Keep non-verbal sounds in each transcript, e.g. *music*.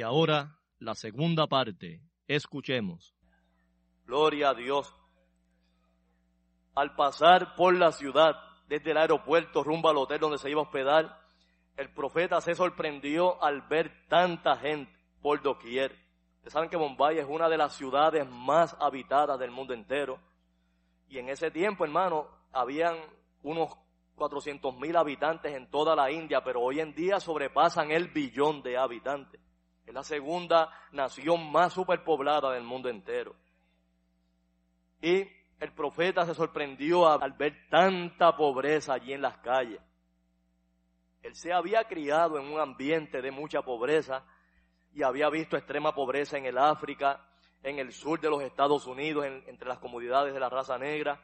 Y ahora la segunda parte. Escuchemos. Gloria a Dios. Al pasar por la ciudad, desde el aeropuerto rumbo al hotel donde se iba a hospedar, el profeta se sorprendió al ver tanta gente por doquier. Ustedes saben que Bombay es una de las ciudades más habitadas del mundo entero. Y en ese tiempo, hermano, habían unos 400 mil habitantes en toda la India, pero hoy en día sobrepasan el billón de habitantes. Es la segunda nación más superpoblada del mundo entero. Y el profeta se sorprendió al ver tanta pobreza allí en las calles. Él se había criado en un ambiente de mucha pobreza y había visto extrema pobreza en el África, en el sur de los Estados Unidos, entre las comunidades de la raza negra,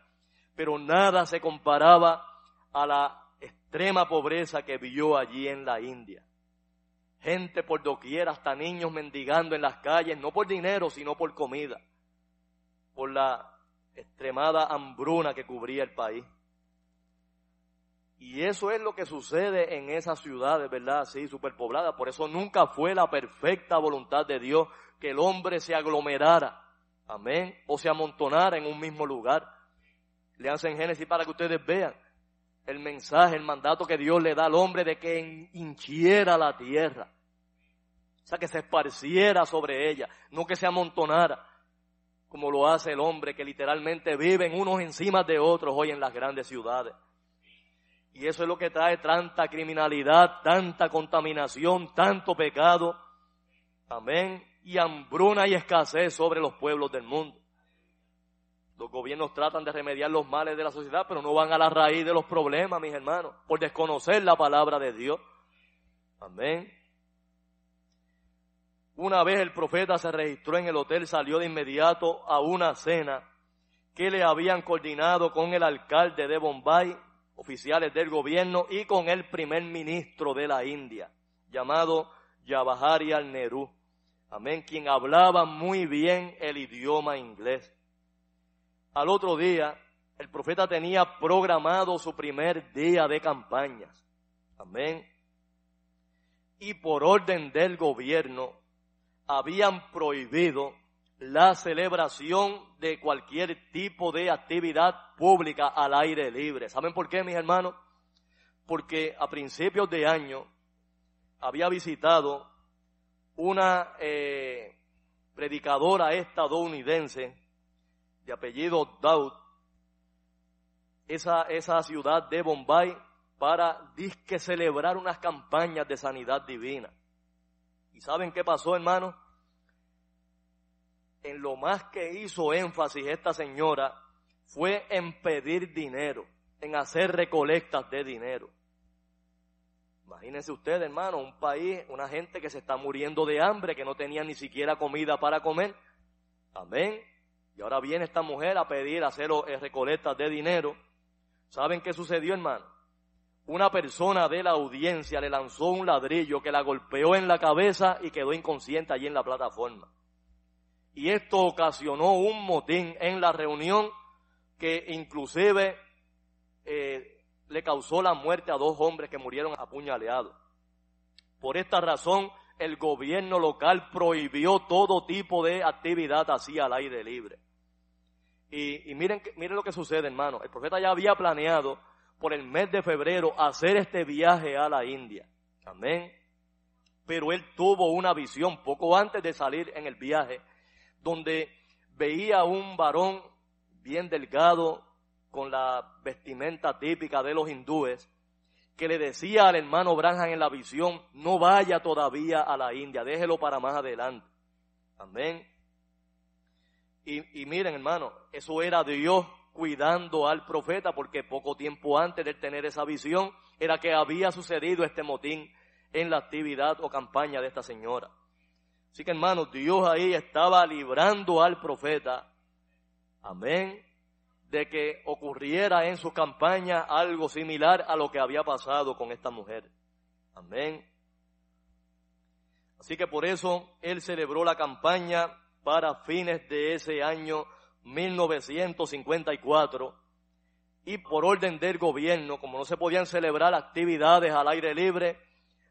pero nada se comparaba a la extrema pobreza que vio allí en la India gente por doquier, hasta niños mendigando en las calles, no por dinero, sino por comida, por la extremada hambruna que cubría el país. Y eso es lo que sucede en esas ciudades, ¿verdad? Sí, superpobladas. Por eso nunca fue la perfecta voluntad de Dios que el hombre se aglomerara, amén, o se amontonara en un mismo lugar. Le hacen Génesis para que ustedes vean el mensaje, el mandato que Dios le da al hombre de que hinchiera la tierra. O sea, que se esparciera sobre ella, no que se amontonara, como lo hace el hombre que literalmente viven unos encima de otros hoy en las grandes ciudades. Y eso es lo que trae tanta criminalidad, tanta contaminación, tanto pecado. Amén. Y hambruna y escasez sobre los pueblos del mundo. Los gobiernos tratan de remediar los males de la sociedad, pero no van a la raíz de los problemas, mis hermanos, por desconocer la palabra de Dios. Amén. Una vez el profeta se registró en el hotel, salió de inmediato a una cena que le habían coordinado con el alcalde de Bombay, oficiales del gobierno y con el primer ministro de la India, llamado Jawaharlal Nehru. Amén, quien hablaba muy bien el idioma inglés. Al otro día, el profeta tenía programado su primer día de campañas. Amén. Y por orden del gobierno, habían prohibido la celebración de cualquier tipo de actividad pública al aire libre. ¿Saben por qué, mis hermanos? Porque a principios de año había visitado una eh, predicadora estadounidense de apellido Daud, esa, esa ciudad de Bombay, para disque celebrar unas campañas de sanidad divina. ¿Y saben qué pasó, hermano? En lo más que hizo énfasis esta señora fue en pedir dinero, en hacer recolectas de dinero. Imagínense ustedes, hermano, un país, una gente que se está muriendo de hambre, que no tenía ni siquiera comida para comer. Amén. Y ahora viene esta mujer a pedir, a hacer eh, recolectas de dinero. ¿Saben qué sucedió, hermano? Una persona de la audiencia le lanzó un ladrillo que la golpeó en la cabeza y quedó inconsciente allí en la plataforma. Y esto ocasionó un motín en la reunión que inclusive eh, le causó la muerte a dos hombres que murieron apuñaleados. Por esta razón, el gobierno local prohibió todo tipo de actividad así al aire libre. Y, miren, miren lo que sucede, hermano. El profeta ya había planeado por el mes de febrero hacer este viaje a la India. Amén. Pero él tuvo una visión poco antes de salir en el viaje, donde veía a un varón bien delgado, con la vestimenta típica de los hindúes, que le decía al hermano Branham en la visión, no vaya todavía a la India, déjelo para más adelante. Amén. Y, y miren, hermano, eso era Dios cuidando al profeta, porque poco tiempo antes de tener esa visión, era que había sucedido este motín en la actividad o campaña de esta señora. Así que, hermano, Dios ahí estaba librando al profeta. Amén de que ocurriera en su campaña algo similar a lo que había pasado con esta mujer. Amén. Así que por eso él celebró la campaña para fines de ese año 1954 y por orden del gobierno, como no se podían celebrar actividades al aire libre,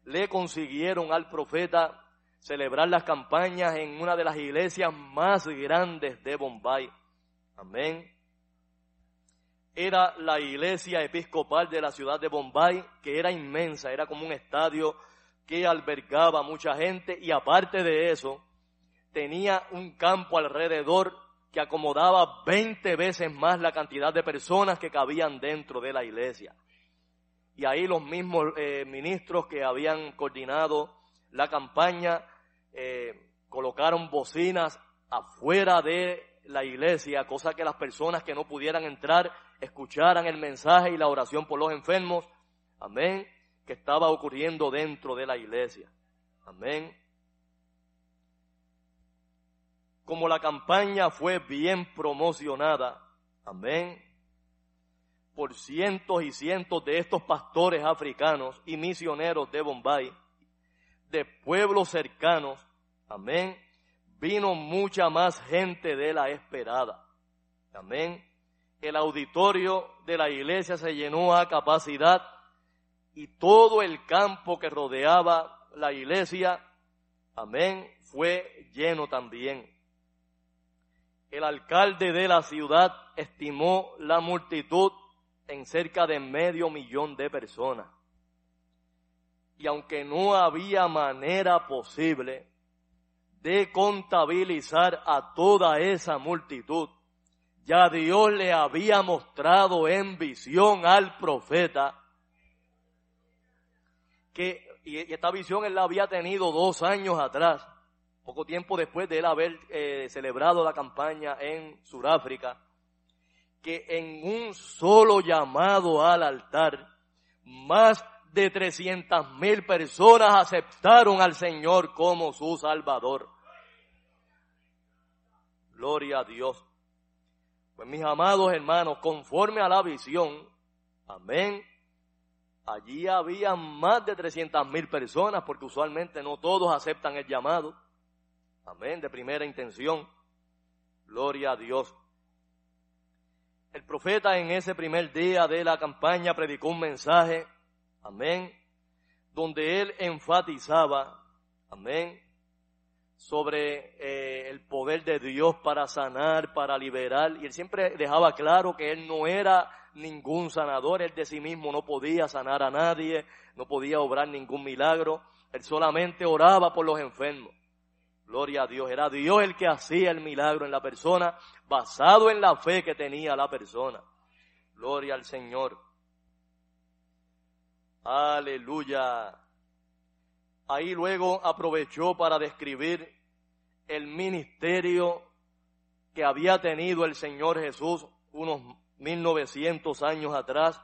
le consiguieron al profeta celebrar las campañas en una de las iglesias más grandes de Bombay. Amén era la iglesia episcopal de la ciudad de Bombay, que era inmensa, era como un estadio que albergaba mucha gente y aparte de eso, tenía un campo alrededor que acomodaba 20 veces más la cantidad de personas que cabían dentro de la iglesia. Y ahí los mismos eh, ministros que habían coordinado la campaña eh, colocaron bocinas afuera de la iglesia, cosa que las personas que no pudieran entrar escucharan el mensaje y la oración por los enfermos, amén, que estaba ocurriendo dentro de la iglesia. Amén. Como la campaña fue bien promocionada, amén, por cientos y cientos de estos pastores africanos y misioneros de Bombay, de pueblos cercanos, amén, vino mucha más gente de la esperada. Amén el auditorio de la iglesia se llenó a capacidad y todo el campo que rodeaba la iglesia, amén, fue lleno también. El alcalde de la ciudad estimó la multitud en cerca de medio millón de personas. Y aunque no había manera posible de contabilizar a toda esa multitud, ya Dios le había mostrado en visión al profeta que, y esta visión él la había tenido dos años atrás, poco tiempo después de él haber eh, celebrado la campaña en Sudáfrica, que en un solo llamado al altar, más de 300 mil personas aceptaron al Señor como su Salvador. Gloria a Dios. Pues mis amados hermanos, conforme a la visión, amén, allí había más de 300 mil personas, porque usualmente no todos aceptan el llamado, amén, de primera intención. Gloria a Dios. El profeta en ese primer día de la campaña predicó un mensaje, amén, donde él enfatizaba, amén, sobre eh, el poder de Dios para sanar, para liberar, y él siempre dejaba claro que él no era ningún sanador, él de sí mismo no podía sanar a nadie, no podía obrar ningún milagro, él solamente oraba por los enfermos. Gloria a Dios, era Dios el que hacía el milagro en la persona, basado en la fe que tenía la persona. Gloria al Señor. Aleluya. Ahí luego aprovechó para describir el ministerio que había tenido el Señor Jesús unos 1900 años atrás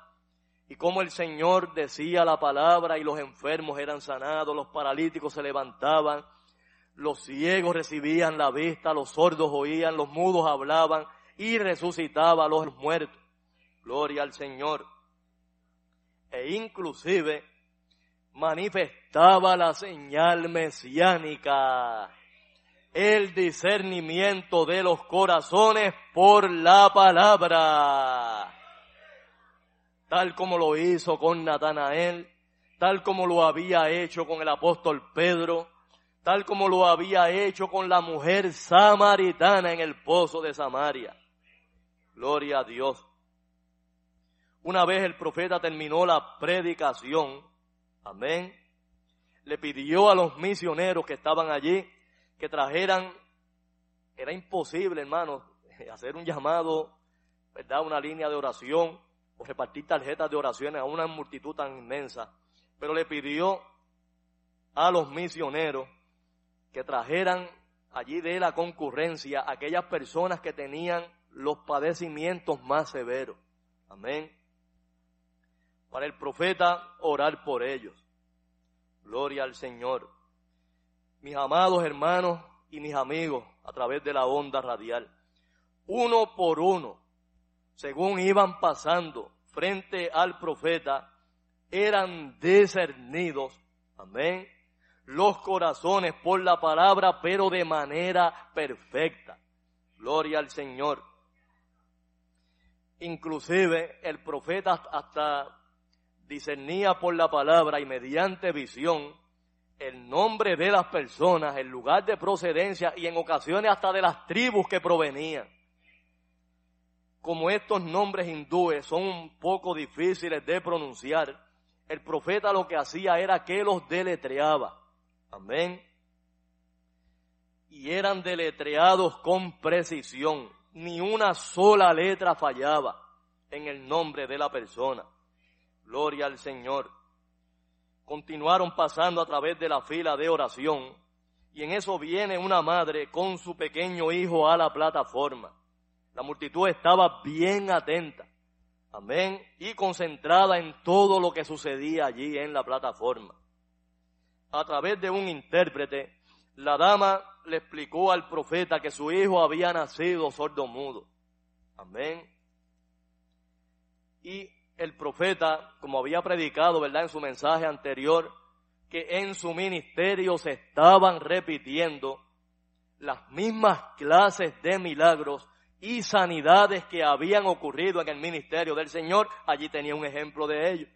y cómo el Señor decía la palabra y los enfermos eran sanados, los paralíticos se levantaban, los ciegos recibían la vista, los sordos oían, los mudos hablaban y resucitaba a los muertos. Gloria al Señor. E inclusive manifestaba la señal mesiánica, el discernimiento de los corazones por la palabra, tal como lo hizo con Natanael, tal como lo había hecho con el apóstol Pedro, tal como lo había hecho con la mujer samaritana en el pozo de Samaria. Gloria a Dios. Una vez el profeta terminó la predicación, Amén. Le pidió a los misioneros que estaban allí que trajeran, era imposible, hermano, *laughs* hacer un llamado, ¿verdad? Una línea de oración o repartir tarjetas de oraciones a una multitud tan inmensa. Pero le pidió a los misioneros que trajeran allí de la concurrencia aquellas personas que tenían los padecimientos más severos. Amén para el profeta orar por ellos. Gloria al Señor. Mis amados hermanos y mis amigos a través de la onda radial, uno por uno, según iban pasando frente al profeta, eran discernidos, amén, los corazones por la palabra, pero de manera perfecta. Gloria al Señor. Inclusive el profeta hasta discernía por la palabra y mediante visión el nombre de las personas, el lugar de procedencia y en ocasiones hasta de las tribus que provenían. Como estos nombres hindúes son un poco difíciles de pronunciar, el profeta lo que hacía era que los deletreaba. Amén. Y eran deletreados con precisión. Ni una sola letra fallaba en el nombre de la persona. Gloria al Señor. Continuaron pasando a través de la fila de oración y en eso viene una madre con su pequeño hijo a la plataforma. La multitud estaba bien atenta, amén, y concentrada en todo lo que sucedía allí en la plataforma. A través de un intérprete, la dama le explicó al profeta que su hijo había nacido sordomudo. Amén. Y el profeta, como había predicado, ¿verdad? En su mensaje anterior, que en su ministerio se estaban repitiendo las mismas clases de milagros y sanidades que habían ocurrido en el ministerio del Señor. Allí tenía un ejemplo de ello.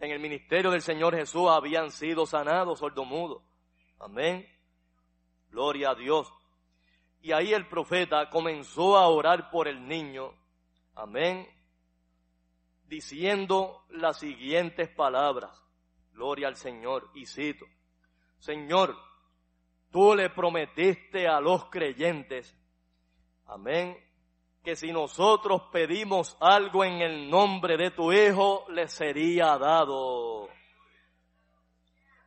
En el ministerio del Señor Jesús habían sido sanados sordomudos. Amén. Gloria a Dios. Y ahí el profeta comenzó a orar por el niño. Amén diciendo las siguientes palabras. Gloria al Señor. Y cito, Señor, tú le prometiste a los creyentes, amén, que si nosotros pedimos algo en el nombre de tu Hijo, le sería dado.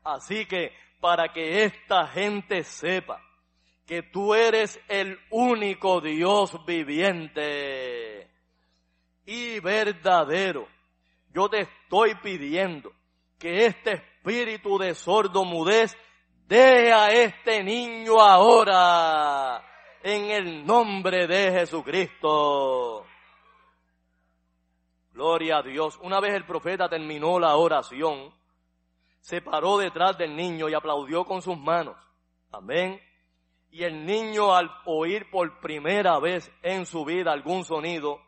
Así que para que esta gente sepa que tú eres el único Dios viviente, y verdadero. Yo te estoy pidiendo que este espíritu de sordo mudez deje a este niño ahora en el nombre de Jesucristo. Gloria a Dios. Una vez el profeta terminó la oración, se paró detrás del niño y aplaudió con sus manos. Amén. Y el niño al oír por primera vez en su vida algún sonido,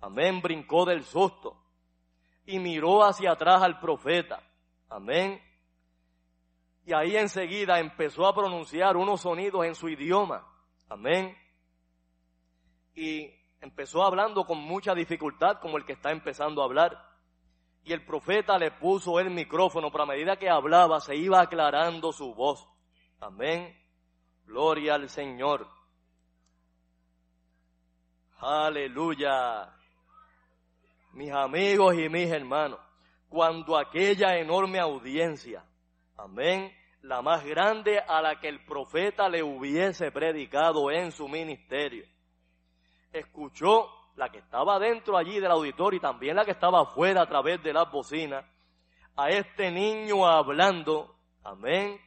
amén, brincó del susto y miró hacia atrás al profeta. Amén. Y ahí enseguida empezó a pronunciar unos sonidos en su idioma. Amén. Y empezó hablando con mucha dificultad como el que está empezando a hablar. Y el profeta le puso el micrófono, pero a medida que hablaba se iba aclarando su voz. Amén. Gloria al Señor. Aleluya. Mis amigos y mis hermanos, cuando aquella enorme audiencia, amén, la más grande a la que el profeta le hubiese predicado en su ministerio, escuchó la que estaba dentro allí del auditorio y también la que estaba afuera a través de las bocinas, a este niño hablando, amén.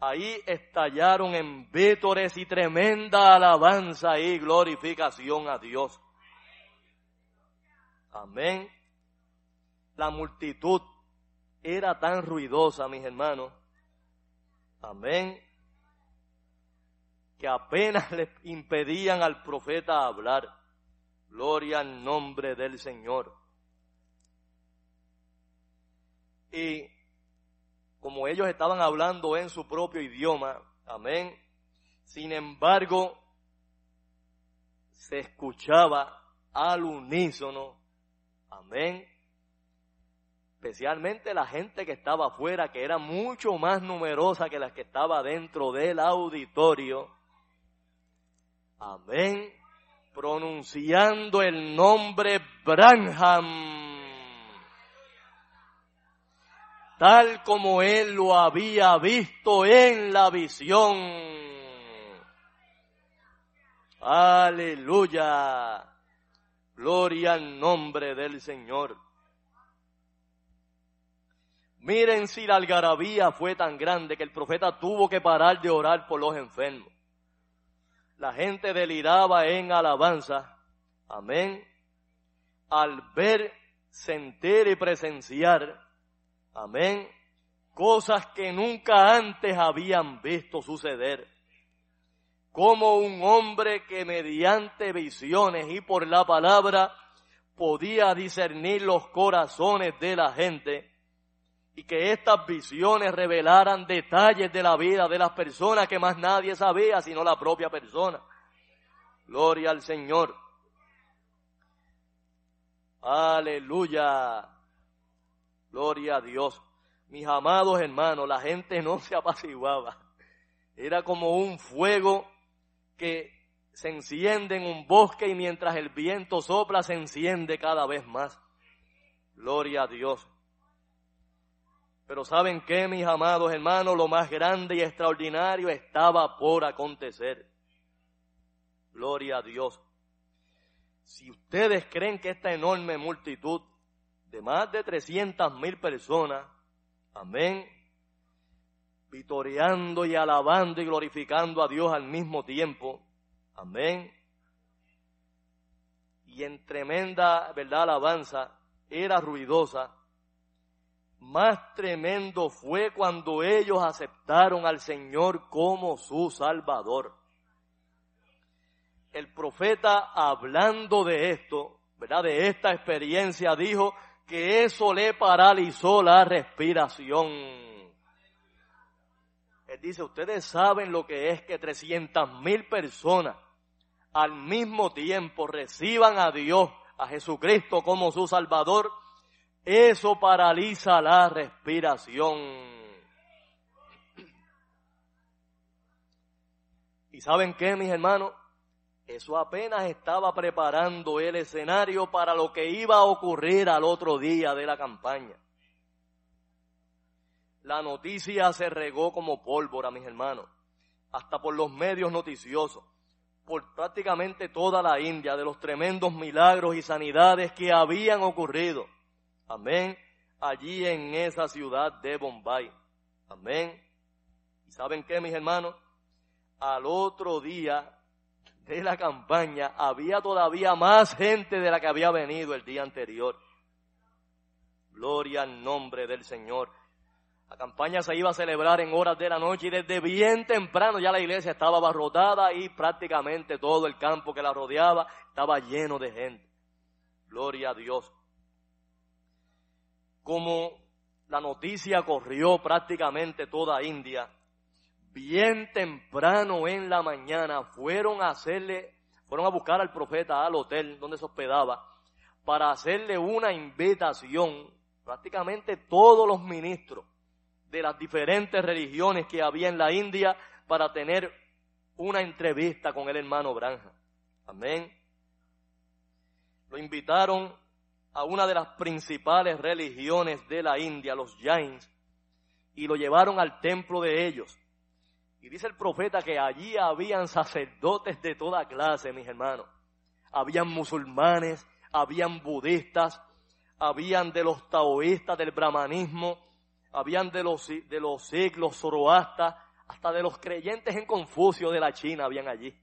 Ahí estallaron en vítores y tremenda alabanza y glorificación a Dios. Amén. La multitud era tan ruidosa, mis hermanos. Amén que apenas *laughs* le impedían al profeta hablar. Gloria al nombre del Señor. Y como ellos estaban hablando en su propio idioma, amén, sin embargo, se escuchaba al unísono, amén, especialmente la gente que estaba afuera, que era mucho más numerosa que la que estaba dentro del auditorio, Amén. Pronunciando el nombre Branham. Tal como él lo había visto en la visión. Aleluya. Gloria al nombre del Señor. Miren si la algarabía fue tan grande que el profeta tuvo que parar de orar por los enfermos la gente deliraba en alabanza. Amén. Al ver, sentir y presenciar. Amén. Cosas que nunca antes habían visto suceder. Como un hombre que mediante visiones y por la palabra podía discernir los corazones de la gente y que estas visiones revelaran detalles de la vida de las personas que más nadie sabía sino la propia persona. Gloria al Señor. Aleluya. Gloria a Dios. Mis amados hermanos, la gente no se apaciguaba. Era como un fuego que se enciende en un bosque y mientras el viento sopla se enciende cada vez más. Gloria a Dios. Pero ¿saben qué, mis amados hermanos? Lo más grande y extraordinario estaba por acontecer. Gloria a Dios. Si ustedes creen que esta enorme multitud de más de 300 mil personas, amén, vitoreando y alabando y glorificando a Dios al mismo tiempo, amén, y en tremenda, verdad, alabanza, era ruidosa, más tremendo fue cuando ellos aceptaron al Señor como su Salvador. El profeta hablando de esto, ¿verdad? De esta experiencia dijo que eso le paralizó la respiración. Él dice, ustedes saben lo que es que 300 mil personas al mismo tiempo reciban a Dios, a Jesucristo como su Salvador eso paraliza la respiración. ¿Y saben qué, mis hermanos? Eso apenas estaba preparando el escenario para lo que iba a ocurrir al otro día de la campaña. La noticia se regó como pólvora, mis hermanos, hasta por los medios noticiosos, por prácticamente toda la India, de los tremendos milagros y sanidades que habían ocurrido. Amén. Allí en esa ciudad de Bombay. Amén. ¿Y saben qué, mis hermanos? Al otro día de la campaña había todavía más gente de la que había venido el día anterior. Gloria al nombre del Señor. La campaña se iba a celebrar en horas de la noche y desde bien temprano ya la iglesia estaba abarrotada y prácticamente todo el campo que la rodeaba estaba lleno de gente. Gloria a Dios. Como la noticia corrió prácticamente toda India, bien temprano en la mañana fueron a hacerle, fueron a buscar al profeta al hotel donde se hospedaba para hacerle una invitación, prácticamente todos los ministros de las diferentes religiones que había en la India para tener una entrevista con el hermano Branja. Amén. Lo invitaron a una de las principales religiones de la India, los Jains, y lo llevaron al templo de ellos. Y dice el profeta que allí habían sacerdotes de toda clase, mis hermanos. Habían musulmanes, habían budistas, habían de los taoístas, del brahmanismo, habían de los, de los siglos zoroastas, hasta de los creyentes en Confucio de la China habían allí.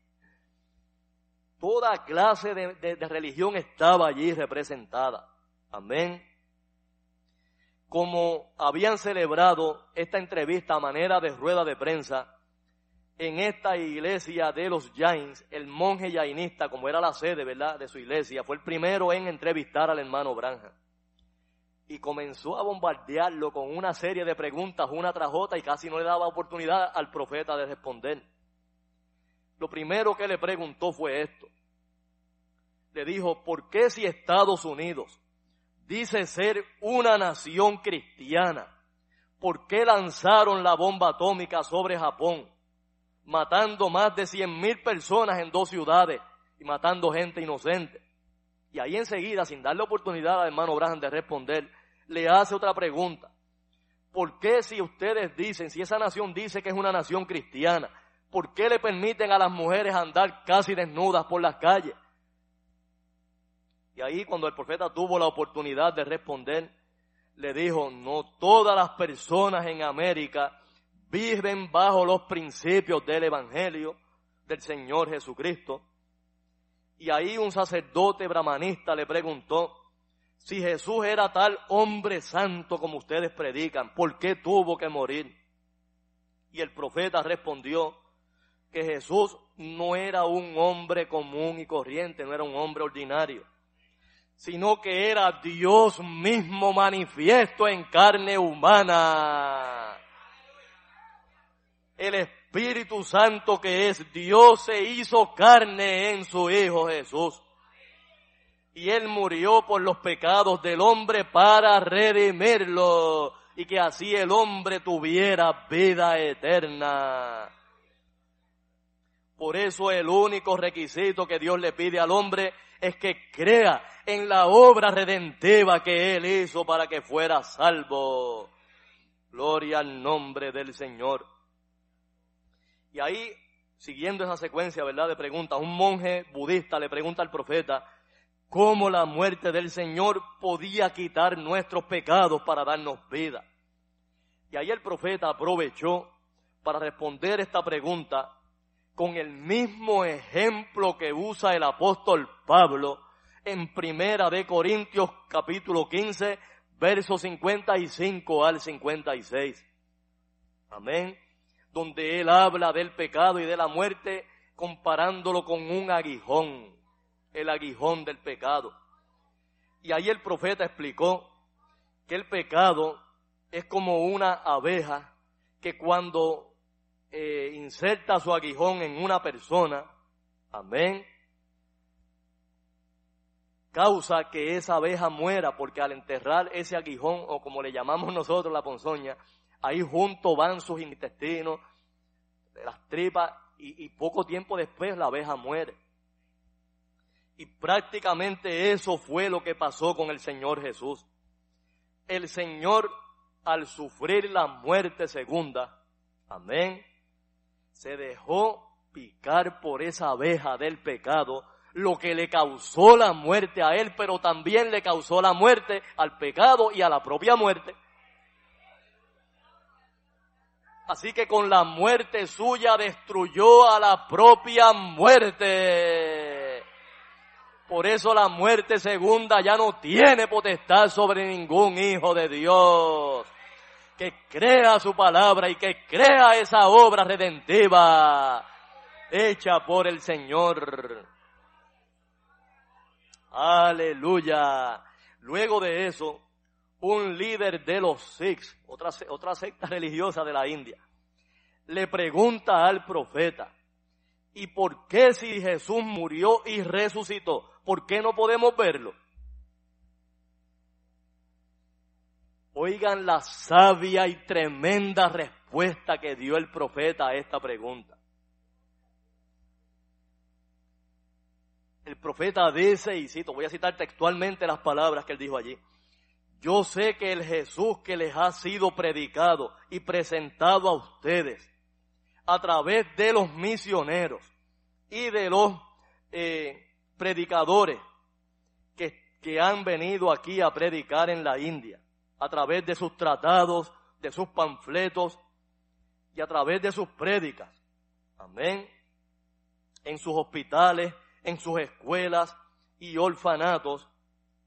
Toda clase de, religión estaba allí representada. Amén. Como habían celebrado esta entrevista a manera de rueda de prensa, en esta iglesia de los Jains, el monje jainista, como era la sede, ¿verdad?, de su iglesia, fue el primero en entrevistar al hermano Branja y comenzó a bombardearlo con una serie de preguntas una tras otra y casi no le daba oportunidad al profeta de responder. Lo primero que le preguntó fue esto. Le dijo, ¿por qué si Estados Unidos dice ser una nación cristiana, por qué lanzaron la bomba atómica sobre Japón, matando más de cien mil personas en dos ciudades y matando gente inocente? Y ahí enseguida, sin darle oportunidad al hermano Braham de responder, le hace otra pregunta. ¿Por qué si ustedes dicen, si esa nación dice que es una nación cristiana, ¿por qué le permiten a las mujeres andar casi desnudas por las calles? Y ahí cuando el profeta tuvo la oportunidad de responder, le dijo, no todas las personas en América viven bajo los principios del Evangelio del Señor Jesucristo. Y ahí un sacerdote brahmanista le preguntó, si Jesús era tal hombre santo como ustedes predican, ¿por qué tuvo que morir? Y el profeta respondió que Jesús no era un hombre común y corriente, no era un hombre ordinario, sino que era Dios mismo manifiesto en carne humana. El Espíritu Santo que es Dios se hizo carne en su Hijo Jesús y Él murió por los pecados del hombre para redimirlo y que así el hombre tuviera vida eterna. Por eso el único requisito que Dios le pide al hombre es que crea en la obra redentiva que Él hizo para que fuera salvo. Gloria al nombre del Señor. Y ahí, siguiendo esa secuencia, ¿verdad? De preguntas, un monje budista le pregunta al profeta, cómo la muerte del Señor podía quitar nuestros pecados para darnos vida. Y ahí el profeta aprovechó para responder esta pregunta con el mismo ejemplo que usa el apóstol Pablo en Primera de Corintios capítulo 15, versos 55 al 56. Amén. Donde él habla del pecado y de la muerte comparándolo con un aguijón el aguijón del pecado. Y ahí el profeta explicó que el pecado es como una abeja que cuando eh, inserta su aguijón en una persona, amén, causa que esa abeja muera porque al enterrar ese aguijón o como le llamamos nosotros la ponzoña, ahí junto van sus intestinos, las tripas y poco tiempo después la abeja muere. Y prácticamente eso fue lo que pasó con el Señor Jesús. El Señor, al sufrir la muerte segunda, amén, se dejó picar por esa abeja del pecado, lo que le causó la muerte a él, pero también le causó la muerte al pecado y a la propia muerte. Así que con la muerte suya destruyó a la propia muerte. Por eso la muerte segunda ya no tiene potestad sobre ningún hijo de Dios. Que crea su palabra y que crea esa obra redentiva hecha por el Señor. Aleluya. Luego de eso, un líder de los Sikhs, otra, otra secta religiosa de la India, le pregunta al profeta, ¿y por qué si Jesús murió y resucitó, por qué no podemos verlo? Oigan la sabia y tremenda respuesta que dio el profeta a esta pregunta. El profeta dice, y cito, voy a citar textualmente las palabras que él dijo allí. Yo sé que el Jesús que les ha sido predicado y presentado a ustedes a través de los misioneros y de los eh, predicadores que, que han venido aquí a predicar en la India, a través de sus tratados, de sus panfletos y a través de sus prédicas. Amén. En sus hospitales, en sus escuelas y orfanatos.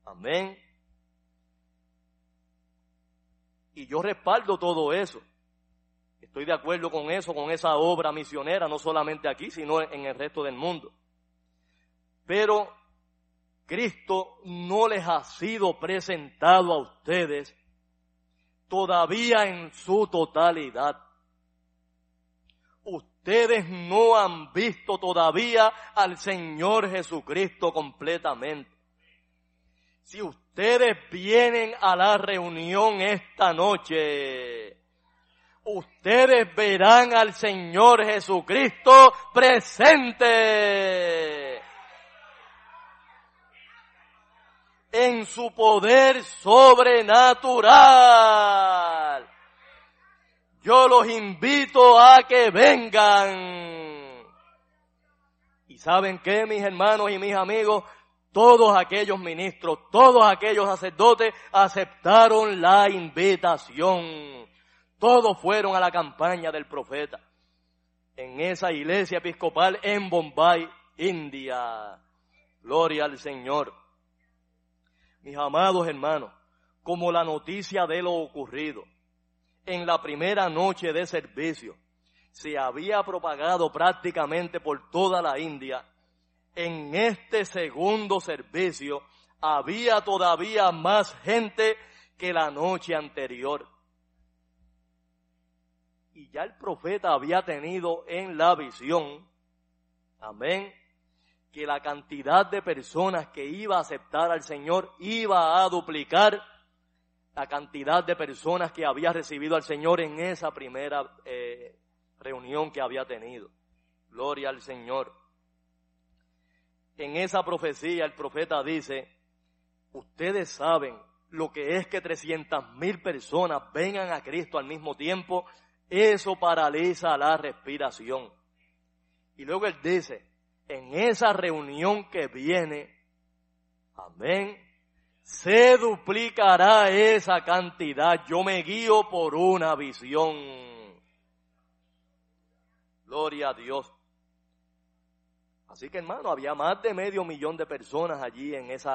Amén. Y yo respaldo todo eso. Estoy de acuerdo con eso, con esa obra misionera, no solamente aquí, sino en el resto del mundo. Pero Cristo no les ha sido presentado a ustedes todavía en su totalidad. Ustedes no han visto todavía al Señor Jesucristo completamente. Si ustedes vienen a la reunión esta noche, ustedes verán al Señor Jesucristo presente en su poder sobrenatural. Yo los invito a que vengan. Y saben qué, mis hermanos y mis amigos, todos aquellos ministros, todos aquellos sacerdotes aceptaron la invitación. Todos fueron a la campaña del profeta en esa iglesia episcopal en Bombay, India. Gloria al Señor. Mis amados hermanos, como la noticia de lo ocurrido en la primera noche de servicio se había propagado prácticamente por toda la India, en este segundo servicio había todavía más gente que la noche anterior. Y ya el profeta había tenido en la visión, amén, que la cantidad de personas que iba a aceptar al Señor iba a duplicar la cantidad de personas que había recibido al Señor en esa primera eh, reunión que había tenido. Gloria al Señor. En esa profecía el profeta dice, ustedes saben lo que es que 300 mil personas vengan a Cristo al mismo tiempo, eso paraliza la respiración. Y luego él dice, en esa reunión que viene, amén, se duplicará esa cantidad. Yo me guío por una visión. Gloria a Dios. Así que hermano, había más de medio millón de personas allí en ese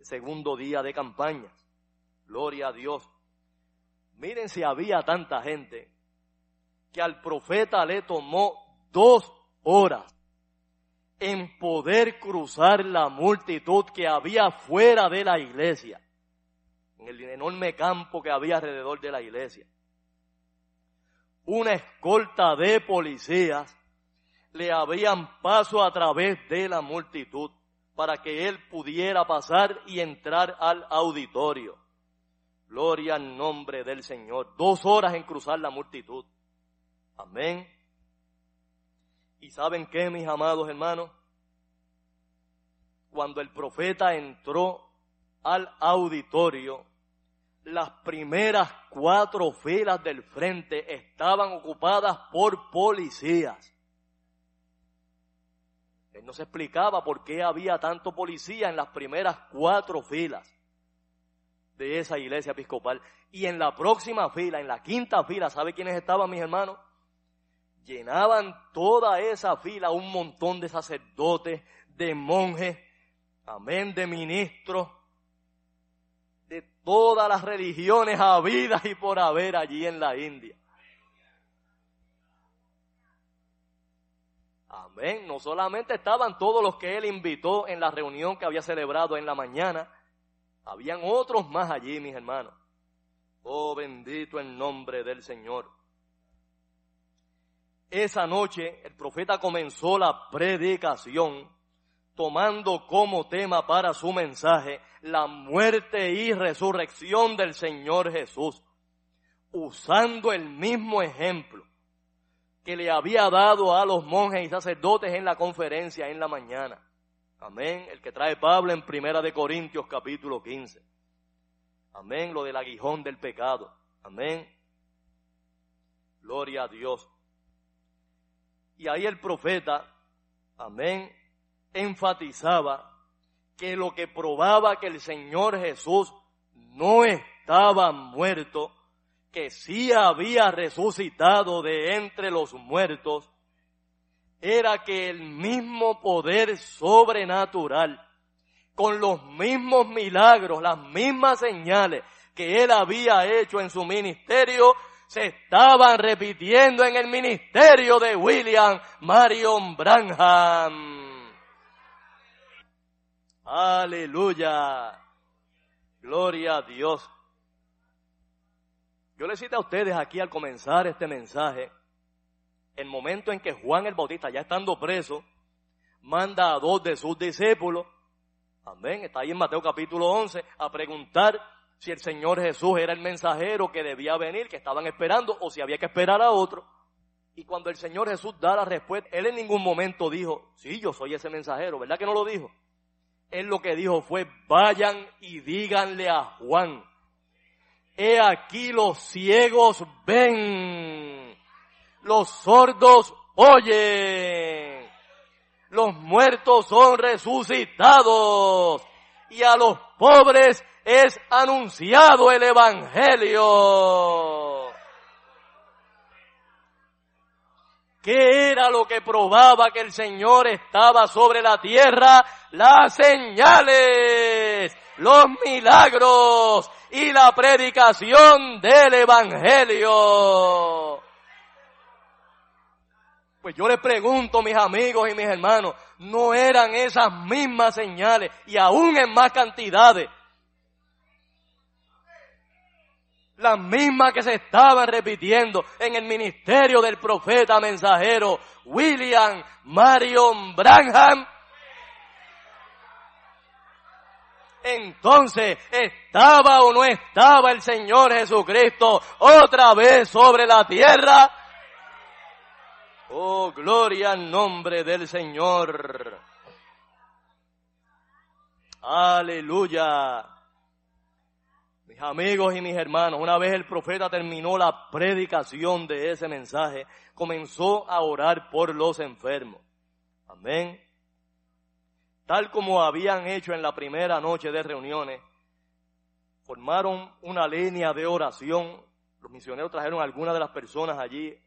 segundo día de campaña. Gloria a Dios. Miren si había tanta gente que al profeta le tomó dos horas en poder cruzar la multitud que había fuera de la iglesia, en el enorme campo que había alrededor de la iglesia. Una escolta de policías le abrían paso a través de la multitud para que él pudiera pasar y entrar al auditorio. Gloria al nombre del Señor. Dos horas en cruzar la multitud. Amén. ¿Y saben qué, mis amados hermanos? Cuando el profeta entró al auditorio, las primeras cuatro filas del frente estaban ocupadas por policías. Él no se explicaba por qué había tanto policía en las primeras cuatro filas de esa iglesia episcopal. Y en la próxima fila, en la quinta fila, ¿sabe quiénes estaban mis hermanos? Llenaban toda esa fila un montón de sacerdotes, de monjes, amén, de ministros, de todas las religiones habidas y por haber allí en la India. Amén. No solamente estaban todos los que él invitó en la reunión que había celebrado en la mañana, habían otros más allí, mis hermanos. Oh, bendito el nombre del Señor. Esa noche el profeta comenzó la predicación tomando como tema para su mensaje la muerte y resurrección del Señor Jesús, usando el mismo ejemplo que le había dado a los monjes y sacerdotes en la conferencia en la mañana. Amén. El que trae Pablo en Primera de Corintios capítulo 15. Amén. Lo del aguijón del pecado. Amén. Gloria a Dios. Y ahí el profeta, amén, enfatizaba que lo que probaba que el Señor Jesús no estaba muerto, que sí había resucitado de entre los muertos, era que el mismo poder sobrenatural, con los mismos milagros, las mismas señales que él había hecho en su ministerio, se estaban repitiendo en el ministerio de William Marion Branham. Aleluya. Gloria a Dios. Yo les cito a ustedes aquí al comenzar este mensaje, el momento en que Juan el Bautista, ya estando preso, manda a dos de sus discípulos, amén, está ahí en Mateo capítulo 11, a preguntar si el Señor Jesús era el mensajero que debía venir, que estaban esperando, o si había que esperar a otro. Y cuando el Señor Jesús da la respuesta, Él en ningún momento dijo, sí, yo soy ese mensajero, ¿verdad que no lo dijo? Él lo que dijo fue, vayan y díganle a Juan, he aquí los ciegos ven, los sordos oyen, los muertos son resucitados y a los pobres es anunciado el Evangelio. ¿Qué era lo que probaba que el Señor estaba sobre la tierra? Las señales, los milagros y la predicación del Evangelio. Pues yo les pregunto, mis amigos y mis hermanos, ¿no eran esas mismas señales y aún en más cantidades las mismas que se estaban repitiendo en el ministerio del profeta mensajero William Marion Branham. Entonces, ¿estaba o no estaba el Señor Jesucristo otra vez sobre la tierra? Oh, gloria al nombre del Señor. Aleluya. Mis amigos y mis hermanos, una vez el profeta terminó la predicación de ese mensaje, comenzó a orar por los enfermos. Amén. Tal como habían hecho en la primera noche de reuniones, formaron una línea de oración. Los misioneros trajeron a algunas de las personas allí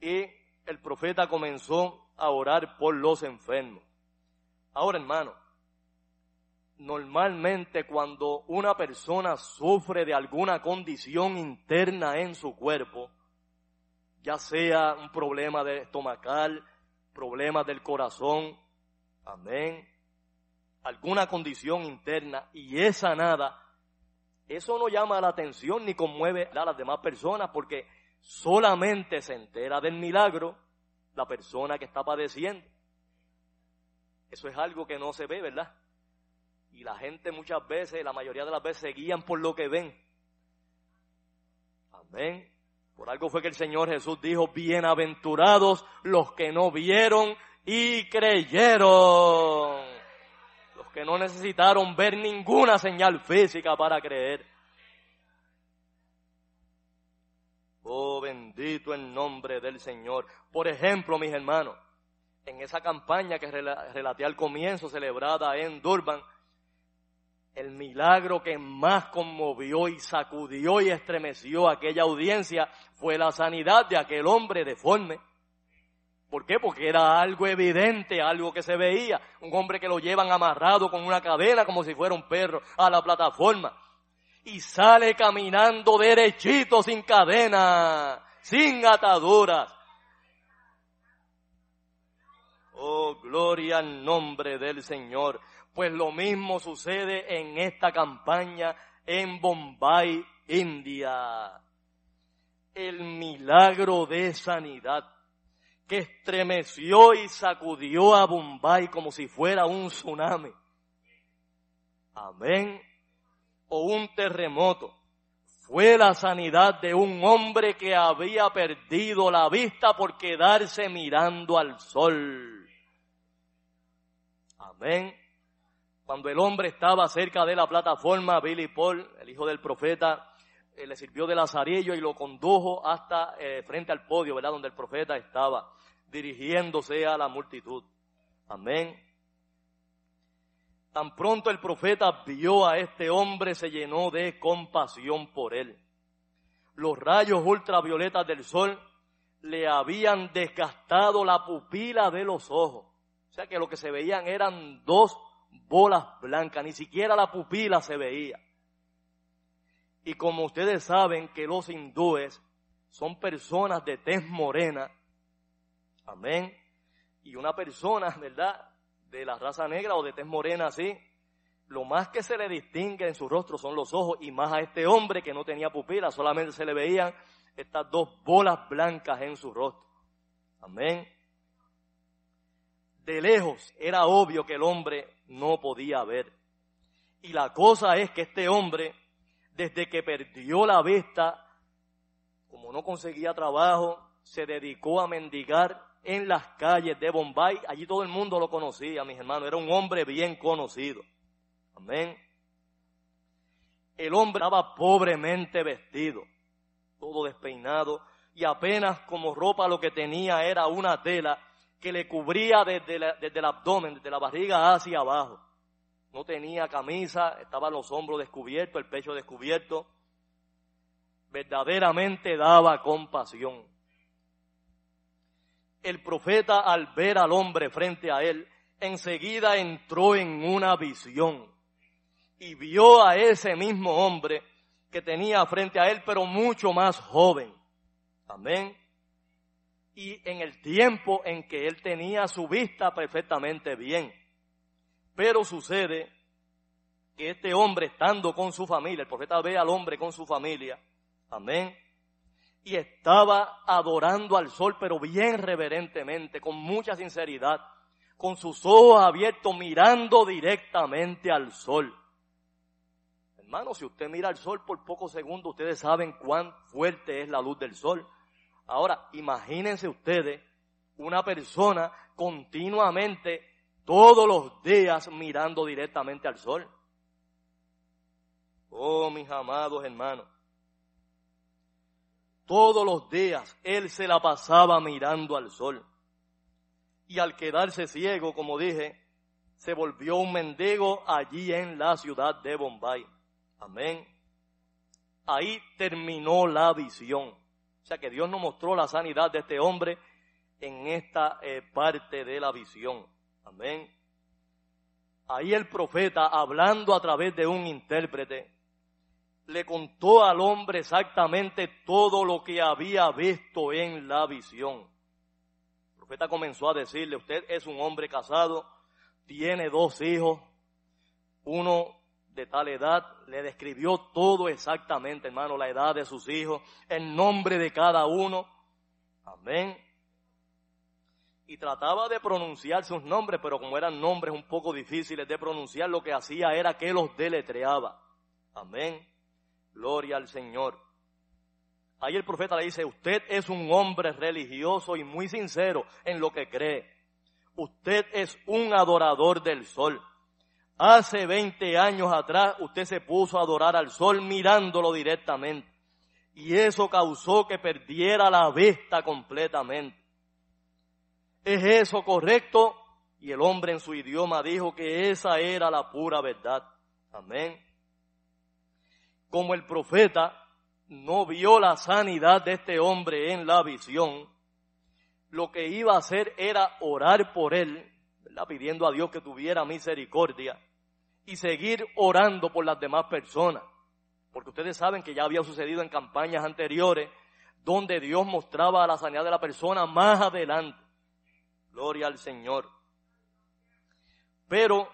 y el profeta comenzó a orar por los enfermos. Ahora, hermano, normalmente cuando una persona sufre de alguna condición interna en su cuerpo, ya sea un problema de estomacal, problemas del corazón, amén, alguna condición interna y es sanada, eso no llama la atención ni conmueve a las demás personas porque solamente se entera del milagro la persona que está padeciendo. Eso es algo que no se ve, ¿verdad? Y la gente muchas veces, la mayoría de las veces, se guían por lo que ven. Amén. Por algo fue que el Señor Jesús dijo, bienaventurados los que no vieron y creyeron. Los que no necesitaron ver ninguna señal física para creer. Oh, bendito el nombre del Señor. Por ejemplo, mis hermanos, en esa campaña que relaté al comienzo, celebrada en Durban, el milagro que más conmovió y sacudió y estremeció a aquella audiencia fue la sanidad de aquel hombre deforme, ¿Por qué? Porque era algo evidente, algo que se veía. Un hombre que lo llevan amarrado con una cadena como si fuera un perro a la plataforma. Y sale caminando derechito sin cadena, sin ataduras. Oh, gloria al nombre del Señor. Pues lo mismo sucede en esta campaña en Bombay, India. El milagro de sanidad que estremeció y sacudió a Bombay como si fuera un tsunami. Amén. O un terremoto. Fue la sanidad de un hombre que había perdido la vista por quedarse mirando al sol. Amén. Cuando el hombre estaba cerca de la plataforma, Billy Paul, el hijo del profeta, eh, le sirvió de lazarillo y lo condujo hasta eh, frente al podio, ¿verdad? Donde el profeta estaba dirigiéndose a la multitud. Amén. Tan pronto el profeta vio a este hombre, se llenó de compasión por él. Los rayos ultravioletas del sol le habían desgastado la pupila de los ojos. O sea que lo que se veían eran dos bolas blancas, ni siquiera la pupila se veía. Y como ustedes saben que los hindúes son personas de tez morena, Amén. Y una persona, ¿verdad? De la raza negra o de tez morena así, lo más que se le distingue en su rostro son los ojos y más a este hombre que no tenía pupilas, solamente se le veían estas dos bolas blancas en su rostro. Amén. De lejos era obvio que el hombre no podía ver. Y la cosa es que este hombre, desde que perdió la vista, como no conseguía trabajo, se dedicó a mendigar en las calles de Bombay. Allí todo el mundo lo conocía, mis hermanos. Era un hombre bien conocido. Amén. El hombre estaba pobremente vestido, todo despeinado, y apenas como ropa lo que tenía era una tela que le cubría desde, desde el abdomen, desde la barriga hacia abajo. No tenía camisa, estaban los hombros descubiertos, el pecho descubierto. Verdaderamente daba compasión el profeta al ver al hombre frente a él, enseguida entró en una visión y vio a ese mismo hombre que tenía frente a él, pero mucho más joven. Amén. Y en el tiempo en que él tenía su vista perfectamente bien. Pero sucede que este hombre estando con su familia, el profeta ve al hombre con su familia, amén, y estaba adorando al sol, pero bien reverentemente, con mucha sinceridad, con sus ojos abiertos, mirando directamente al sol. Hermano, si usted mira al sol por pocos segundos, ustedes saben cuán fuerte es la luz del sol. Ahora, imagínense ustedes una persona continuamente, todos los días, mirando directamente al sol. Oh, mis amados hermanos. Todos los días él se la pasaba mirando al sol. Y al quedarse ciego, como dije, se volvió un mendigo allí en la ciudad de Bombay. Amén. Ahí terminó la visión. O sea que Dios nos mostró la sanidad de este hombre en esta eh, parte de la visión. Amén. Ahí el profeta, hablando a través de un intérprete, le contó al hombre exactamente todo lo que había visto en la visión. El profeta comenzó a decirle, usted es un hombre casado, tiene dos hijos, uno de tal edad, le describió todo exactamente, hermano, la edad de sus hijos, el nombre de cada uno. Amén. Y trataba de pronunciar sus nombres, pero como eran nombres un poco difíciles de pronunciar, lo que hacía era que los deletreaba. Amén. Gloria al Señor. Ahí el profeta le dice, usted es un hombre religioso y muy sincero en lo que cree. Usted es un adorador del sol. Hace 20 años atrás usted se puso a adorar al sol mirándolo directamente. Y eso causó que perdiera la vista completamente. ¿Es eso correcto? Y el hombre en su idioma dijo que esa era la pura verdad. Amén como el profeta no vio la sanidad de este hombre en la visión, lo que iba a hacer era orar por él, pidiendo a Dios que tuviera misericordia y seguir orando por las demás personas. Porque ustedes saben que ya había sucedido en campañas anteriores donde Dios mostraba la sanidad de la persona más adelante. Gloria al Señor. Pero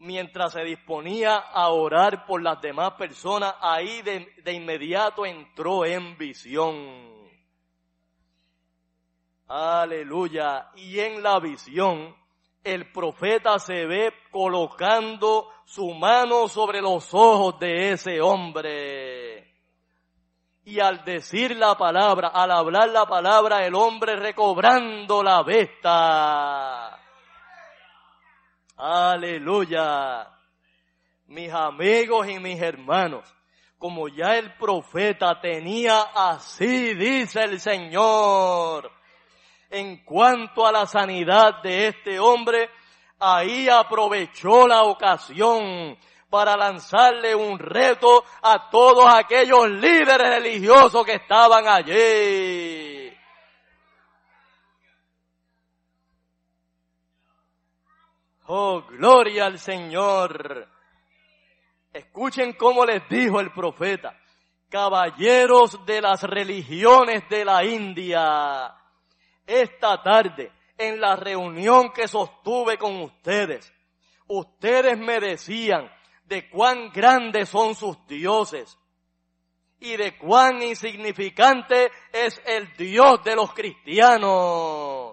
mientras se disponía a orar por las demás personas, ahí de, inmediato entró en visión. Aleluya. Y en la visión, el profeta se ve colocando su mano sobre los ojos de ese hombre. Y al decir la palabra, al hablar la palabra, el hombre recobrando la vista. Aleluya. Mis amigos y mis hermanos, como ya el profeta tenía así, dice el Señor, en cuanto a la sanidad de este hombre, ahí aprovechó la ocasión para lanzarle un reto a todos aquellos líderes religiosos que estaban allí. Oh, gloria al Señor. Escuchen cómo les dijo el profeta. Caballeros de las religiones de la India, esta tarde en la reunión que sostuve con ustedes, ustedes me decían de cuán grandes son sus dioses y de cuán insignificante es el Dios de los cristianos.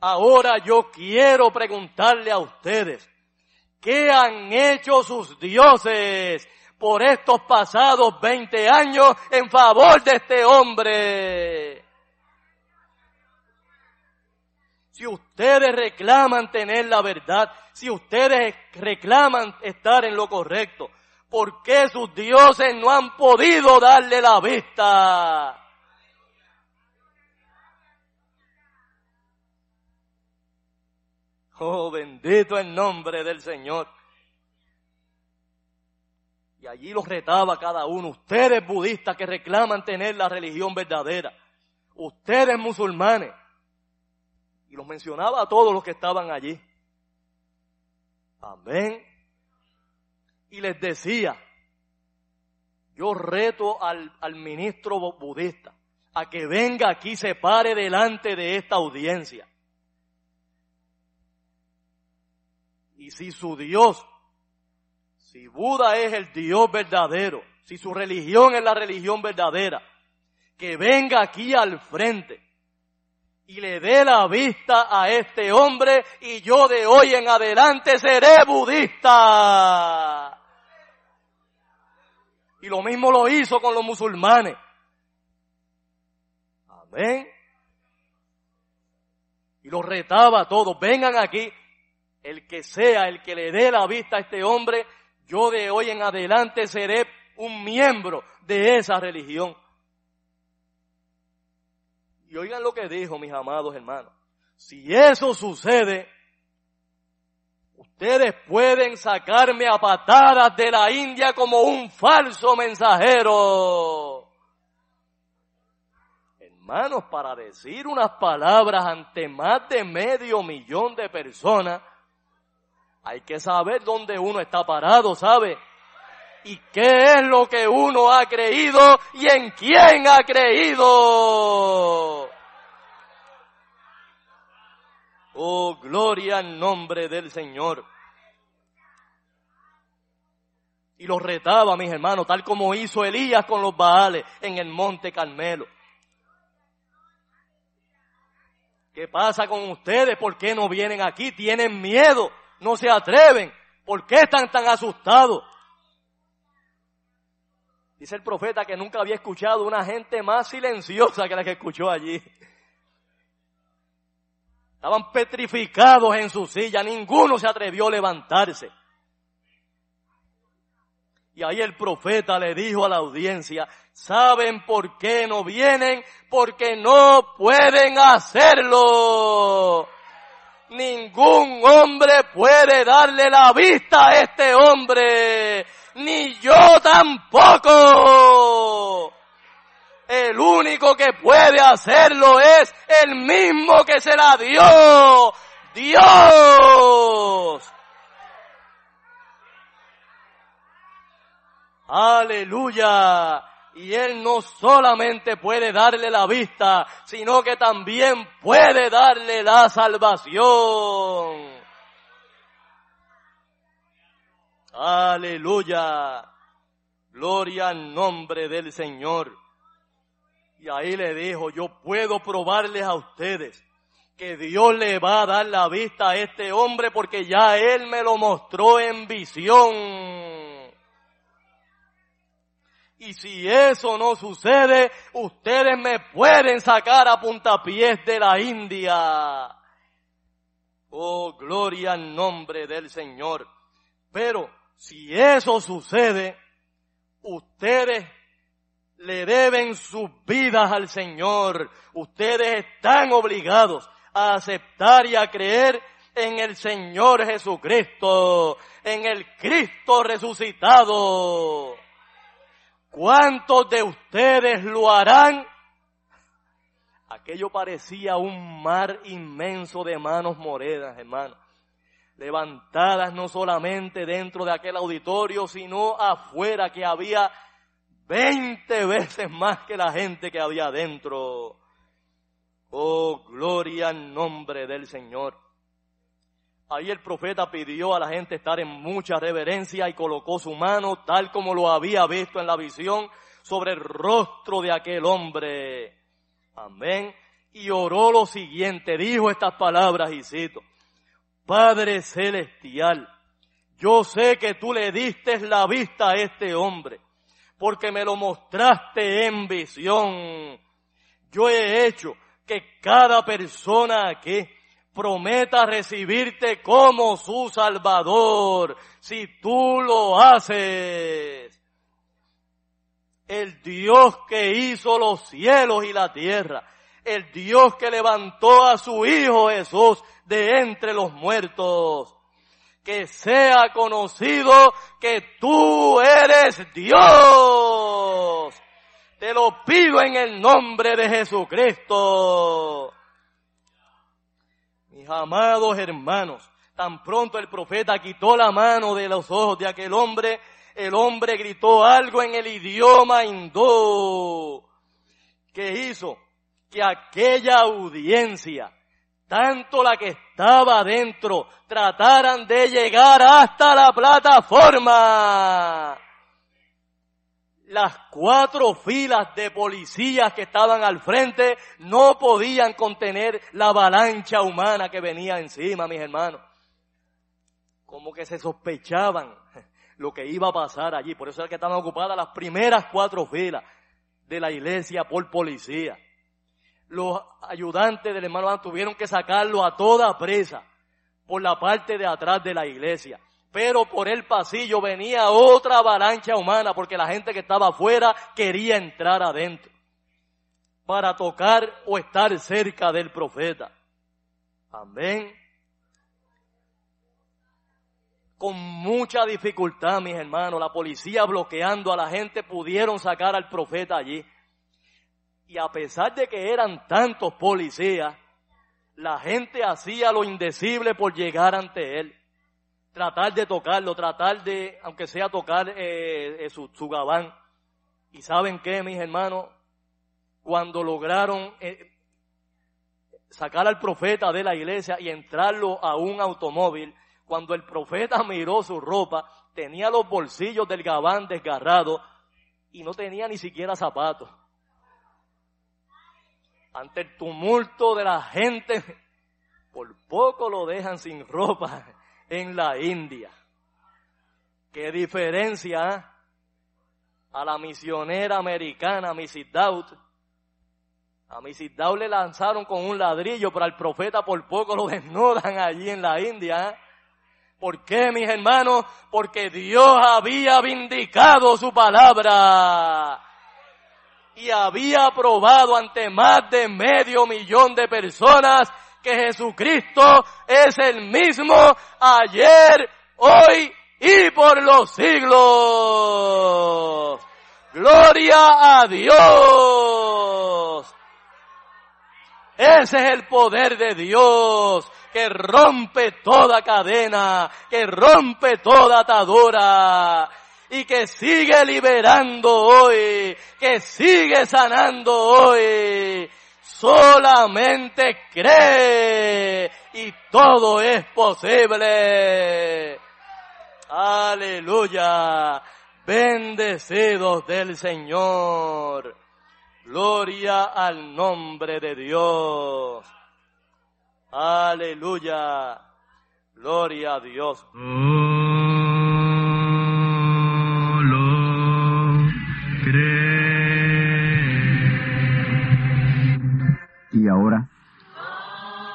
Ahora yo quiero preguntarle a ustedes, ¿qué han hecho sus dioses por estos pasados 20 años en favor de este hombre? si ustedes reclaman tener la verdad, si ustedes reclaman estar en lo correcto, ¿por qué sus dioses no han podido darle la vista? Oh, bendito el nombre del Señor. Y allí los retaba cada uno. Ustedes budistas que reclaman tener la religión verdadera. Ustedes musulmanes y los mencionaba a todos los que estaban allí. Amén. Y les decía, yo reto al, al ministro budista a que venga aquí, se pare delante de esta audiencia. Y si su Dios, si Buda es el Dios verdadero, si su religión es la religión verdadera, que venga aquí al frente y le dé la vista a este hombre y yo de hoy en adelante seré budista. Y lo mismo lo hizo con los musulmanes. Amén. Y los retaba a todos, vengan aquí, el que sea, el que le dé la vista a este hombre, yo de hoy en adelante seré un miembro de esa religión. Y oigan lo que dijo, mis amados hermanos. Si eso sucede, ustedes pueden sacarme a patadas de la India como un falso mensajero. Hermanos, para decir unas palabras ante más de medio millón de personas, hay que saber dónde uno está parado, ¿sabe? y qué es lo que uno ha creído y en quién ha creído. Oh, gloria al nombre del Señor. Y los retaba, mis hermanos, tal como hizo Elías con los Baales en el monte Carmelo. ¿Qué pasa con ustedes? ¿Por qué no vienen aquí? Tienen miedo, no se atreven. ¿Por qué están tan asustados? Dice el profeta que nunca había escuchado una gente más silenciosa que la que escuchó allí. Estaban petrificados en su silla, ninguno se atrevió a levantarse. Y ahí el profeta le dijo a la audiencia, ¿saben por qué no vienen? Porque no pueden hacerlo. Ningún hombre puede darle la vista a este hombre ni yo tampoco. El único que puede hacerlo es el mismo que se la dio. Dios. Aleluya. Y Él no solamente puede darle la vista, sino que también puede darle la salvación. Aleluya. Gloria al nombre del Señor. Y ahí le dijo, yo puedo probarles a ustedes que Dios le va a dar la vista a este hombre porque ya Él me lo mostró en visión. Y si eso no sucede, ustedes me pueden sacar a puntapiés de la India. Oh, gloria al nombre del Señor. Pero si eso sucede, ustedes le deben sus vidas al Señor. Ustedes están obligados a aceptar y a creer en el Señor Jesucristo, en el Cristo resucitado. ¿Cuántos de ustedes lo harán? Aquello parecía un mar inmenso de manos morenas, hermano. Levantadas no solamente dentro de aquel auditorio, sino afuera que había veinte veces más que la gente que había dentro. Oh, gloria al nombre del Señor. Ahí el profeta pidió a la gente estar en mucha reverencia y colocó su mano, tal como lo había visto en la visión, sobre el rostro de aquel hombre. Amén. Y oró lo siguiente, dijo estas palabras y cito, Padre Celestial, yo sé que tú le diste la vista a este hombre, porque me lo mostraste en visión. Yo he hecho que cada persona aquí prometa recibirte como su Salvador, si tú lo haces. El Dios que hizo los cielos y la tierra, el Dios que levantó a su Hijo Jesús de entre los muertos, que sea conocido que tú eres Dios. Te lo pido en el nombre de Jesucristo. Amados hermanos, tan pronto el profeta quitó la mano de los ojos de aquel hombre, el hombre gritó algo en el idioma hindú. Que hizo que aquella audiencia, tanto la que estaba adentro, trataran de llegar hasta la plataforma las cuatro filas de policías que estaban al frente no podían contener la avalancha humana que venía encima, mis hermanos. Como que se sospechaban lo que iba a pasar allí. Por eso es que estaban ocupadas las primeras cuatro filas de la iglesia por policía. Los ayudantes del hermano tuvieron que sacarlo a toda presa por la parte de atrás de la iglesia pero por el pasillo venía otra avalancha humana porque la gente que estaba afuera quería entrar adentro para tocar o estar cerca del profeta. Amén. Con mucha dificultad, mis hermanos, la policía bloqueando a la gente pudieron sacar al profeta allí. Y a pesar de que eran tantos policías, la gente hacía lo indecible por llegar ante él tratar de tocarlo, tratar de, aunque sea tocar eh, eh, su, gabán. Y saben qué, mis hermanos, cuando lograron eh, sacar al profeta de la iglesia y entrarlo a un automóvil, cuando el profeta *laughs* miró su ropa, tenía los bolsillos del gabán desgarrados y no tenía ni siquiera zapatos. Ante el tumulto de la gente, *laughs* por poco lo dejan sin ropa en la India. Qué diferencia a la misionera americana, Mrs. Dowd. A Mrs. Dowd le lanzaron con un ladrillo, pero al profeta por poco lo *laughs* desnudan allí en la India. ¿Por qué, mis hermanos? Porque Dios había vindicado su palabra y había probado ante más de medio millón de personas que Jesucristo es el mismo ayer, hoy y por los siglos. Gloria a Dios. Ese es el poder de Dios que rompe toda cadena, que rompe toda atadura y que sigue liberando hoy, que sigue sanando hoy. Solamente cree y todo es posible. Aleluya. Bendecidos del Señor. Gloria al nombre de Dios. Aleluya. Gloria a Dios. Y